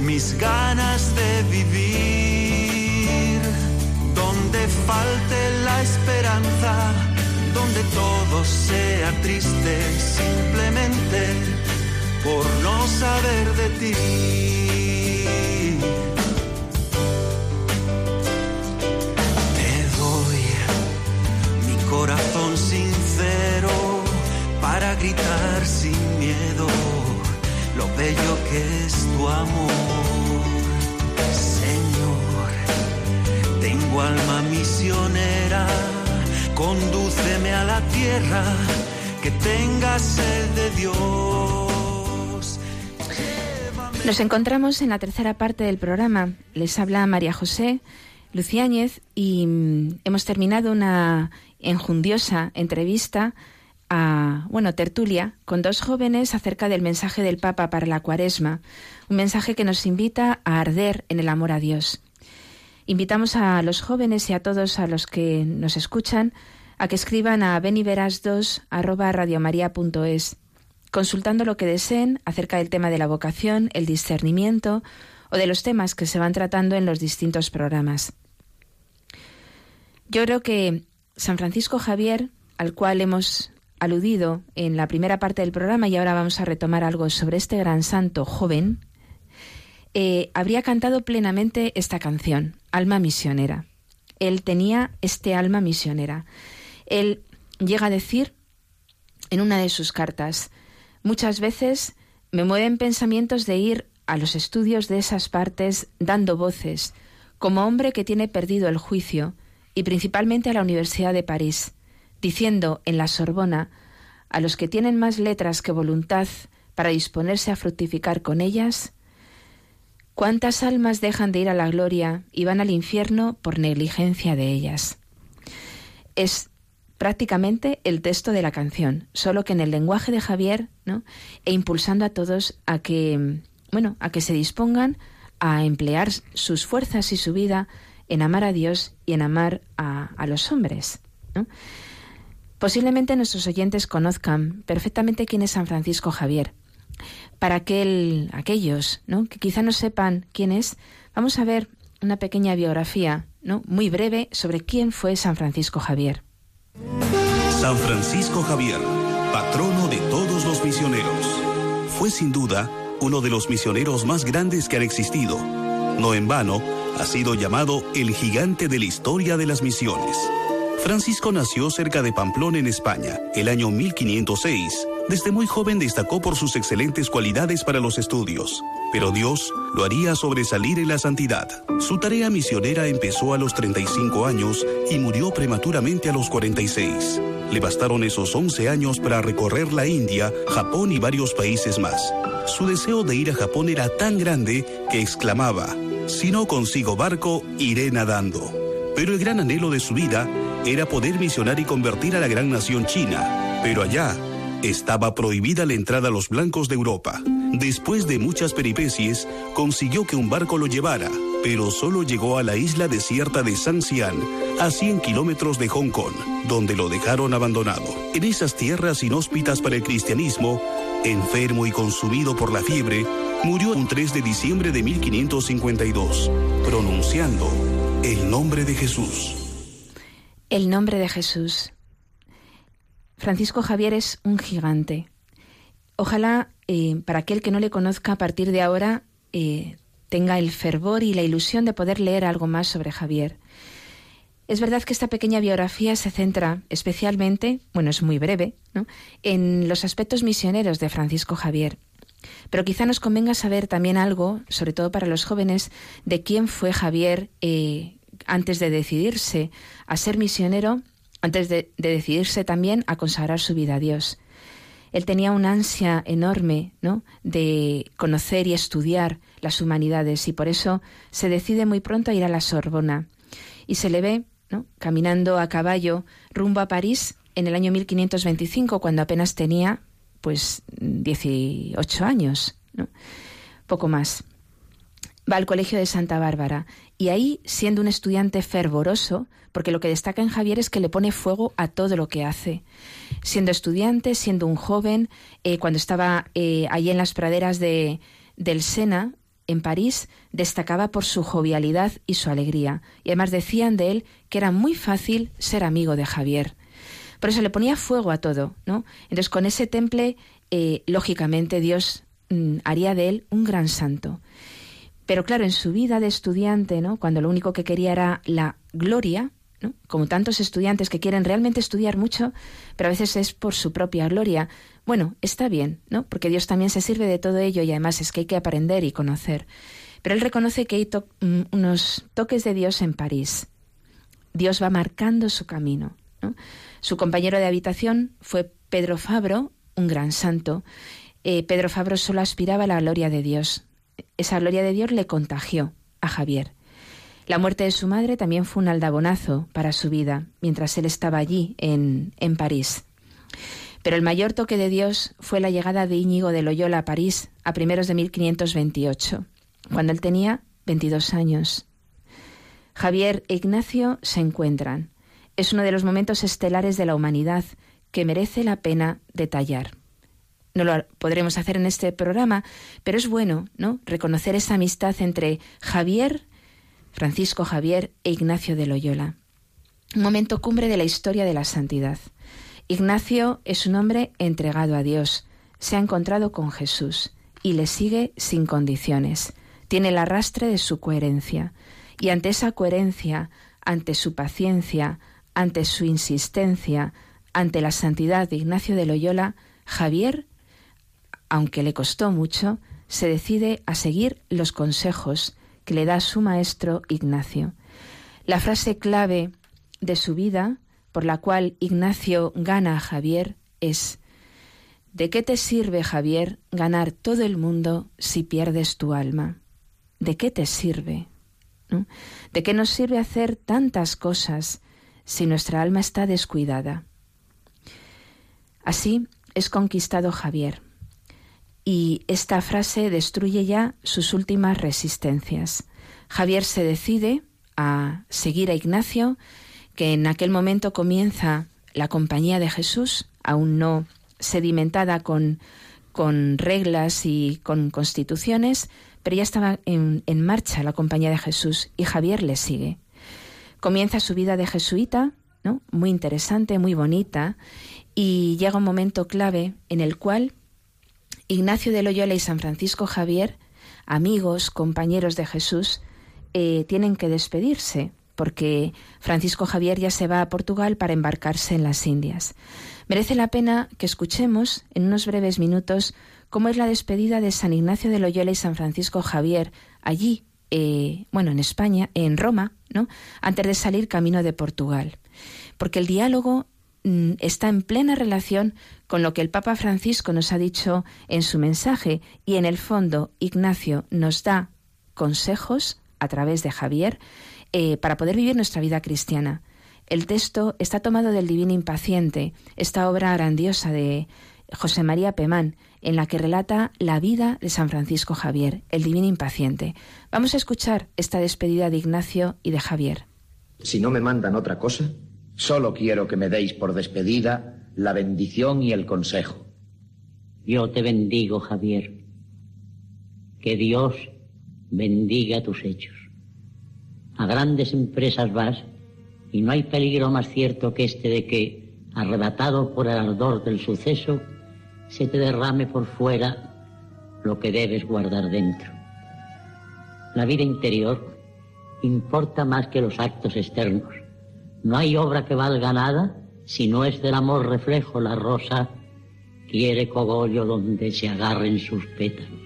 mis ganas de vivir, donde falte la esperanza, donde todo sea triste simplemente por no saber de ti. Te doy mi corazón sincero para gritar sin miedo lo bello que es tu amor. Señor, tengo alma misionera, condúceme a la tierra que tenga sed de Dios. Nos encontramos en la tercera parte del programa. Les habla María José Luciáñez y mm, hemos terminado una enjundiosa entrevista a, bueno, tertulia con dos jóvenes acerca del mensaje del Papa para la Cuaresma, un mensaje que nos invita a arder en el amor a Dios. Invitamos a los jóvenes y a todos a los que nos escuchan a que escriban a beniveras2 consultando lo que deseen acerca del tema de la vocación, el discernimiento o de los temas que se van tratando en los distintos programas. Yo creo que San Francisco Javier, al cual hemos aludido en la primera parte del programa y ahora vamos a retomar algo sobre este gran santo joven, eh, habría cantado plenamente esta canción, Alma Misionera. Él tenía este alma misionera. Él llega a decir en una de sus cartas, muchas veces me mueven pensamientos de ir a los estudios de esas partes dando voces, como hombre que tiene perdido el juicio, y principalmente a la Universidad de París diciendo en la Sorbona a los que tienen más letras que voluntad para disponerse a fructificar con ellas, ¿cuántas almas dejan de ir a la gloria y van al infierno por negligencia de ellas? Es prácticamente el texto de la canción, solo que en el lenguaje de Javier, ¿no? E impulsando a todos a que, bueno, a que se dispongan a emplear sus fuerzas y su vida en amar a Dios y en amar a, a los hombres. ¿no? Posiblemente nuestros oyentes conozcan perfectamente quién es San Francisco Javier. Para aquel, aquellos ¿no? que quizá no sepan quién es, vamos a ver una pequeña biografía ¿no? muy breve sobre quién fue San Francisco Javier. San Francisco Javier, patrono de todos los misioneros, fue sin duda uno de los misioneros más grandes que han existido. No en vano, ha sido llamado el gigante de la historia de las misiones. Francisco nació cerca de Pamplona, en España, el año 1506. Desde muy joven destacó por sus excelentes cualidades para los estudios, pero Dios lo haría sobresalir en la santidad. Su tarea misionera empezó a los 35 años y murió prematuramente a los 46. Le bastaron esos 11 años para recorrer la India, Japón y varios países más. Su deseo de ir a Japón era tan grande que exclamaba, si no consigo barco, iré nadando. Pero el gran anhelo de su vida era poder misionar y convertir a la gran nación china, pero allá estaba prohibida la entrada a los blancos de Europa. Después de muchas peripecias, consiguió que un barco lo llevara, pero solo llegó a la isla desierta de San Xian, a 100 kilómetros de Hong Kong, donde lo dejaron abandonado. En esas tierras inhóspitas para el cristianismo, enfermo y consumido por la fiebre, murió un 3 de diciembre de 1552, pronunciando el nombre de Jesús. El nombre de Jesús. Francisco Javier es un gigante. Ojalá, eh, para aquel que no le conozca a partir de ahora, eh, tenga el fervor y la ilusión de poder leer algo más sobre Javier. Es verdad que esta pequeña biografía se centra especialmente, bueno, es muy breve, ¿no? en los aspectos misioneros de Francisco Javier. Pero quizá nos convenga saber también algo, sobre todo para los jóvenes, de quién fue Javier eh, antes de decidirse a ser misionero, antes de, decidirse también a consagrar su vida a Dios. Él tenía una ansia enorme, ¿no? de conocer y estudiar las humanidades y por eso se decide muy pronto a ir a la Sorbona y se le ve, caminando a caballo rumbo a París en el año 1525 cuando apenas tenía pues 18 años, ¿no? poco más va al Colegio de Santa Bárbara y ahí, siendo un estudiante fervoroso, porque lo que destaca en Javier es que le pone fuego a todo lo que hace. Siendo estudiante, siendo un joven, eh, cuando estaba eh, allí en las praderas de, del Sena, en París, destacaba por su jovialidad y su alegría. Y además decían de él que era muy fácil ser amigo de Javier. Por eso le ponía fuego a todo, ¿no? Entonces con ese temple, eh, lógicamente Dios mm, haría de él un gran santo. Pero claro, en su vida de estudiante, ¿no? Cuando lo único que quería era la gloria. Como tantos estudiantes que quieren realmente estudiar mucho, pero a veces es por su propia gloria. Bueno, está bien, ¿no? Porque Dios también se sirve de todo ello y además es que hay que aprender y conocer. Pero él reconoce que hay mm, unos toques de Dios en París. Dios va marcando su camino. Su compañero de habitación fue Pedro Fabro, un gran santo. Eh, Pedro Fabro solo aspiraba a la gloria de Dios. Esa gloria de Dios le contagió a Javier. La muerte de su madre también fue un aldabonazo para su vida, mientras él estaba allí, en, en París. Pero el mayor toque de Dios fue la llegada de Íñigo de Loyola a París a primeros de 1528, cuando él tenía 22 años. Javier e Ignacio se encuentran. Es uno de los momentos estelares de la humanidad que merece la pena detallar. No lo podremos hacer en este programa, pero es bueno, ¿no? Reconocer esa amistad entre Javier, Francisco Javier e Ignacio de Loyola. Un momento cumbre de la historia de la santidad. Ignacio es un hombre entregado a Dios, se ha encontrado con Jesús y le sigue sin condiciones. Tiene el arrastre de su coherencia. Y ante esa coherencia, ante su paciencia, ante su insistencia, ante la santidad de Ignacio de Loyola, Javier, aunque le costó mucho, se decide a seguir los consejos que le da su maestro Ignacio. La frase clave de su vida, por la cual Ignacio gana a Javier, es ¿De qué te sirve, Javier, ganar todo el mundo si pierdes tu alma? ¿De qué te sirve? ¿De qué nos sirve hacer tantas cosas si nuestra alma está descuidada? Así es conquistado Javier. Y esta frase destruye ya sus últimas resistencias. Javier se decide a seguir a Ignacio, que en aquel momento comienza la compañía de Jesús, aún no sedimentada con, con reglas y con constituciones, pero ya estaba en, marcha la compañía de Jesús y Javier le sigue. Comienza su vida de jesuita, ¿no? muy interesante, muy bonita, y llega un momento clave en el cual Ignacio de Loyola y San Francisco Javier, amigos, compañeros de Jesús, eh, tienen que despedirse porque Francisco Javier ya se va a Portugal para embarcarse en las Indias. Merece la pena que escuchemos en unos breves minutos cómo es la despedida de San Ignacio de Loyola y San Francisco Javier allí, eh, bueno, en España, en Roma, ¿no? Antes de salir camino de Portugal. Porque el diálogo está en plena relación con lo que el Papa Francisco nos ha dicho en su mensaje y en el fondo Ignacio nos da consejos a través de Javier eh, para poder vivir nuestra vida cristiana. El texto está tomado del Divino Impaciente, esta obra grandiosa de José María Pemán, en la que relata la vida de San Francisco Javier, el divino impaciente. Vamos a escuchar esta despedida de Ignacio y de Javier. Si no me mandan otra cosa, solo quiero que me deis por despedida la bendición y el consejo. Yo te bendigo, Javier. Que Dios bendiga tus hechos. A grandes empresas vas y no hay peligro más cierto que este de que, arrebatado por el ardor del suceso, se te derrame por fuera lo que debes guardar dentro. La vida interior importa más que los actos externos. No hay obra que valga nada si no es del amor reflejo la rosa quiere cogollo donde se agarren sus pétalos.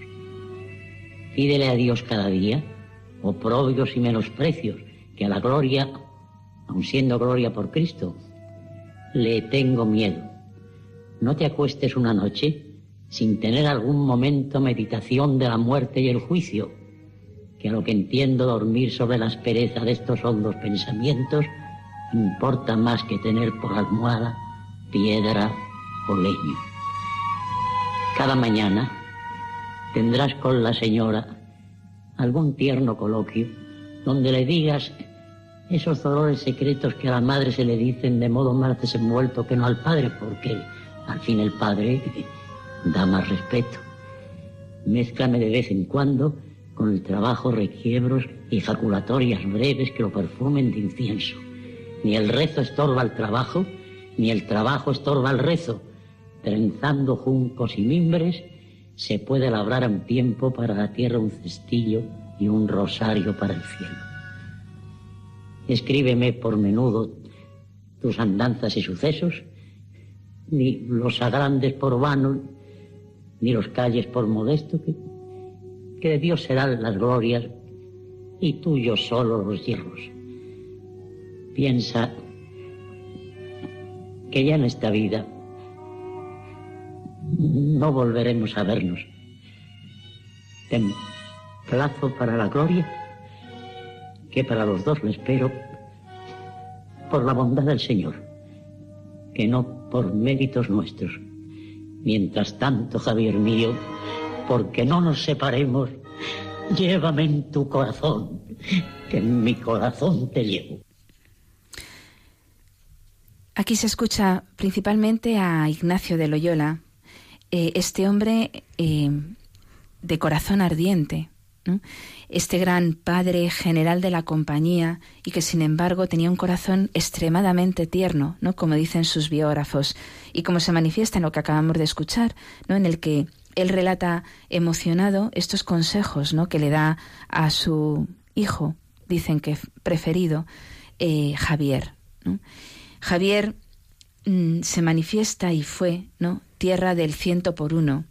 Pídele a Dios cada día oprobios y menosprecios que a la gloria, aun siendo gloria por Cristo, le tengo miedo no te acuestes una noche sin tener algún momento meditación de la muerte y el juicio, que a lo que entiendo dormir sobre la aspereza de estos hondos pensamientos importa más que tener por almohada piedra o leño. Cada mañana tendrás con la señora algún tierno coloquio donde le digas esos dolores secretos que a la madre se le dicen de modo más desenvuelto que no al padre, porque al fin el padre da más respeto. Mézclame de vez en cuando con el trabajo requiebros y faculatorias breves que lo perfumen de incienso. Ni el rezo estorba el trabajo, ni el trabajo estorba el rezo. Trenzando juncos y mimbres, se puede labrar un tiempo para la tierra un cestillo y un rosario para el cielo. Escríbeme por menudo tus andanzas y sucesos, ni los agrandes por vano, ni los calles por modesto, que, que de Dios serán las glorias y tuyos solo los hierros. Piensa que ya en esta vida no volveremos a vernos. Ten plazo para la gloria, que para los dos le espero por la bondad del Señor, que no por méritos nuestros. Mientras tanto, Javier mío, porque no nos separemos, llévame en tu corazón, que en mi corazón te llevo. Aquí se escucha principalmente a Ignacio de Loyola, eh, este hombre eh, de corazón ardiente, este gran padre general de la compañía y que sin embargo tenía un corazón extremadamente tierno, ¿no? como dicen sus biógrafos, y como se manifiesta en lo que acabamos de escuchar, ¿no? en el que él relata emocionado estos consejos ¿no? que le da a su hijo, dicen que preferido, eh, Javier. Javier mm, se manifiesta y fue ¿no? tierra del ciento por uno,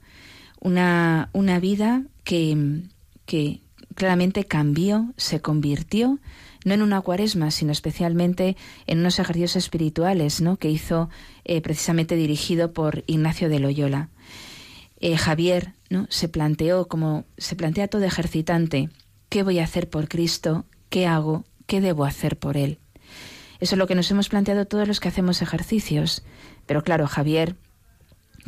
una, una vida que, que claramente cambió, se convirtió, no en una cuaresma, sino especialmente en unos ejercicios espirituales ¿no? que hizo eh, precisamente dirigido por Ignacio de Loyola. Eh, Javier ¿no? se planteó, como se plantea todo ejercitante, ¿qué voy a hacer por Cristo? ¿Qué hago? ¿Qué debo hacer por Él? Eso es lo que nos hemos planteado todos los que hacemos ejercicios. Pero claro, Javier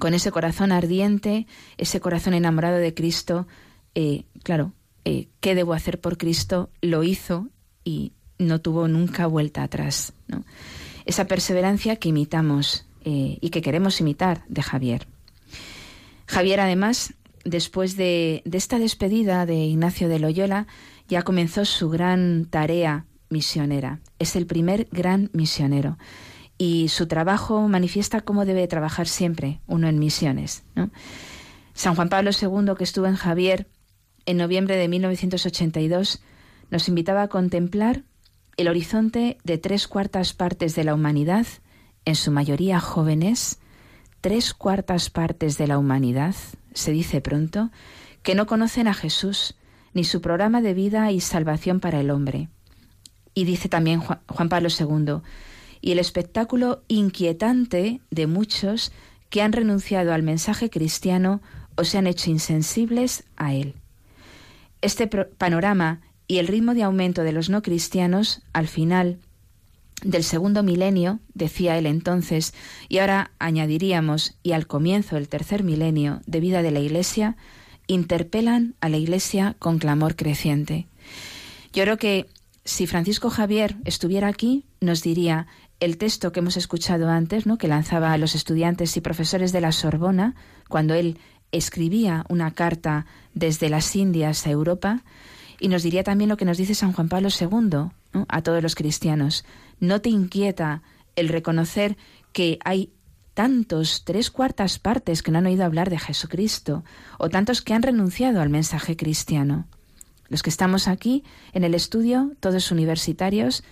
con ese corazón ardiente, ese corazón enamorado de Cristo, eh, claro, eh, ¿qué debo hacer por Cristo? Lo hizo y no tuvo nunca vuelta atrás. Esa perseverancia que imitamos eh, y que queremos imitar de Javier. Javier, además, después de, de esta despedida de Ignacio de Loyola, ya comenzó su gran tarea misionera. Es el primer gran misionero y su trabajo manifiesta cómo debe trabajar siempre uno en misiones. San Juan Pablo II, que estuvo en Javier en noviembre de 1982, nos invitaba a contemplar el horizonte de tres cuartas partes de la humanidad, en su mayoría jóvenes, tres cuartas partes de la humanidad, se dice pronto, que no conocen a Jesús ni su programa de vida y salvación para el hombre. Y dice también Juan Pablo II, y el espectáculo inquietante de muchos que han renunciado al mensaje cristiano o se han hecho insensibles a él. Este panorama y el ritmo de aumento de los no cristianos al final del segundo milenio, decía él entonces, y ahora añadiríamos, y al comienzo del tercer milenio de vida de la Iglesia, interpelan a la Iglesia con clamor creciente. Yo creo que si Francisco Javier estuviera aquí, nos diría, el texto que hemos escuchado antes, ¿no? que lanzaba a los estudiantes y profesores de la Sorbona, cuando él escribía una carta desde las Indias a Europa, y nos diría también lo que nos dice San Juan Pablo II a todos los cristianos. ¿No te inquieta el reconocer que hay tantos, tres cuartas partes que no han oído hablar de Jesucristo, o tantos que han renunciado al mensaje cristiano? Los que estamos aquí en el estudio, todos universitarios,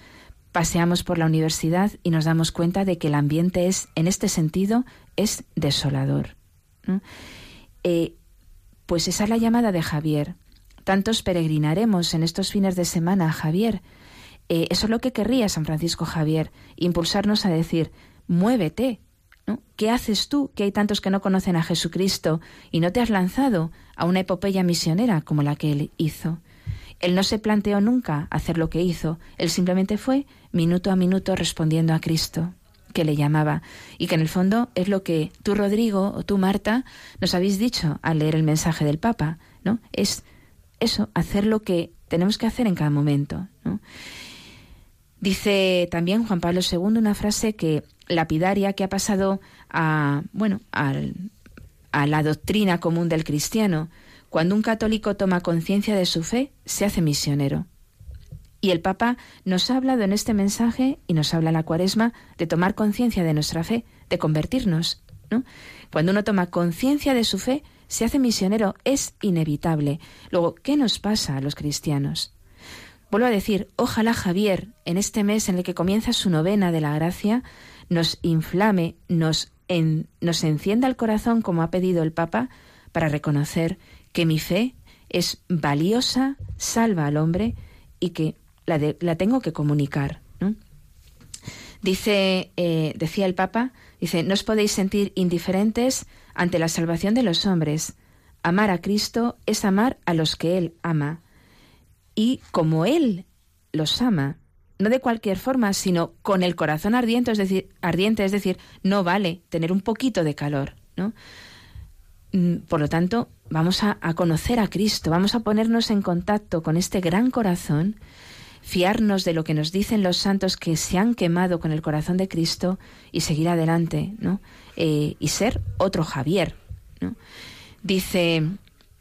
paseamos por la universidad y nos damos cuenta de que el ambiente es, en este sentido, es desolador. Eh, pues esa es la llamada de Javier. Tantos peregrinaremos en estos fines de semana, Javier. Eh, eso es lo que querría San Francisco Javier, impulsarnos a decir, muévete. ¿Qué haces tú, que hay tantos que no conocen a Jesucristo y no te has lanzado a una epopeya misionera como la que él hizo? Él no se planteó nunca hacer lo que hizo, él simplemente fue minuto a minuto respondiendo a Cristo que le llamaba y que en el fondo es lo que tú Rodrigo o tú Marta nos habéis dicho al leer el mensaje del Papa, ¿no? Es eso, hacer lo que tenemos que hacer en cada momento, Dice también Juan Pablo II una frase que lapidaria que ha pasado a bueno, a la doctrina común del cristiano, cuando un católico toma conciencia de su fe, se hace misionero. Y el Papa nos ha hablado en este mensaje y nos habla la cuaresma de tomar conciencia de nuestra fe, de convertirnos. ¿no? Cuando uno toma conciencia de su fe, se hace misionero, es inevitable. Luego, ¿qué nos pasa a los cristianos? Vuelvo a decir, ojalá Javier, en este mes en el que comienza su novena de la gracia, nos inflame, nos, nos encienda el corazón como ha pedido el Papa, para reconocer que mi fe es valiosa, salva al hombre y que la, tengo que comunicar. Dice, eh, decía el Papa, dice, no os podéis sentir indiferentes ante la salvación de los hombres. Amar a Cristo es amar a los que Él ama. Y como Él los ama, no de cualquier forma, sino con el corazón ardiente, es decir, ardiente, es decir, no vale tener un poquito de calor, ¿no? Mm, por lo tanto, vamos a, conocer a Cristo, vamos a ponernos en contacto con este gran corazón, fiarnos de lo que nos dicen los santos que se han quemado con el corazón de Cristo y seguir adelante, ¿no? Eh, y ser otro Javier, ¿no? Dice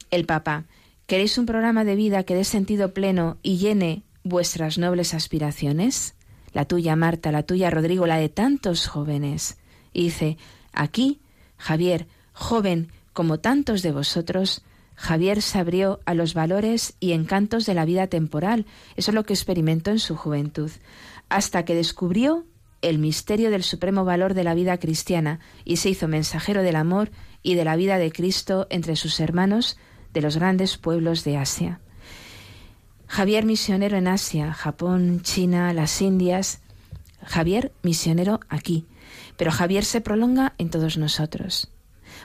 el Papa, ¿queréis un programa de vida que dé sentido pleno y llene vuestras nobles aspiraciones? La tuya, Marta, la tuya, Rodrigo, la de tantos jóvenes. Y dice, aquí, Javier, joven como tantos de vosotros, Javier se abrió a los valores y encantos de la vida temporal, eso es lo que experimentó en su juventud, hasta que descubrió el misterio del supremo valor de la vida cristiana y se hizo mensajero del amor y de la vida de Cristo entre sus hermanos de los grandes pueblos de Asia. Javier misionero en Asia, Japón, China, las Indias. Javier misionero aquí. Pero Javier se prolonga en todos nosotros.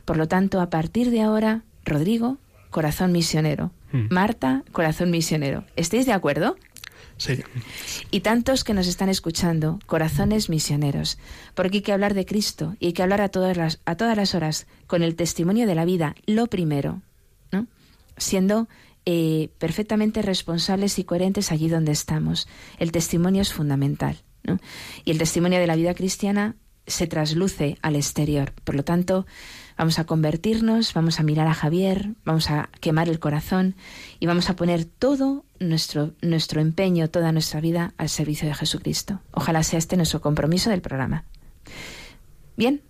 Por lo tanto, a partir de ahora, Rodrigo, corazón misionero. Hmm. Marta, corazón misionero. ¿Estáis de acuerdo? Sí. Y tantos que nos están escuchando, corazones misioneros, porque hay que hablar de Cristo y hay que hablar a todas las, a todas las horas con el testimonio de la vida, lo primero. Siendo eh, perfectamente responsables y coherentes allí donde estamos. El testimonio es fundamental. ¿no? Y el testimonio de la vida cristiana se trasluce al exterior. Por lo tanto, Vamos a convertirnos, vamos a mirar a Javier, vamos a quemar el corazón y vamos a poner todo nuestro, nuestro empeño, toda nuestra vida al servicio de Jesucristo. Ojalá sea este nuestro compromiso del programa. Bien,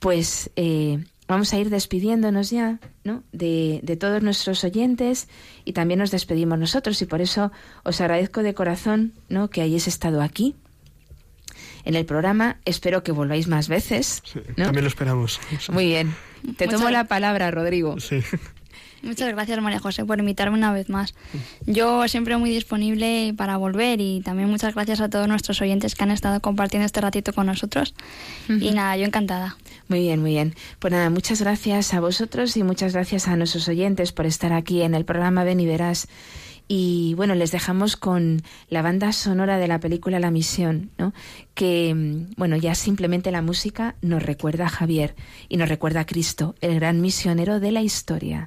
pues eh, vamos a ir despidiéndonos ya ¿no? de, de, todos nuestros oyentes y también nos despedimos nosotros y por eso os agradezco de corazón ¿no? que hayáis estado aquí en el programa. Espero que volváis más veces. También lo esperamos. Muy bien. Te tomo la palabra, Rodrigo. Sí. Muchas gracias, María José, por invitarme una vez más. Yo siempre muy disponible para volver y también muchas gracias a todos nuestros oyentes que han estado compartiendo este ratito con nosotros. Y nada, yo encantada. Muy bien, muy bien. Pues nada, muchas gracias a vosotros y muchas gracias a nuestros oyentes por estar aquí en el programa Ven y Verás. Y bueno, les dejamos con la banda sonora de la película La Misión, ¿no? que mm, bueno, ya simplemente la música nos recuerda a Javier y nos recuerda a Cristo, el gran misionero de la historia.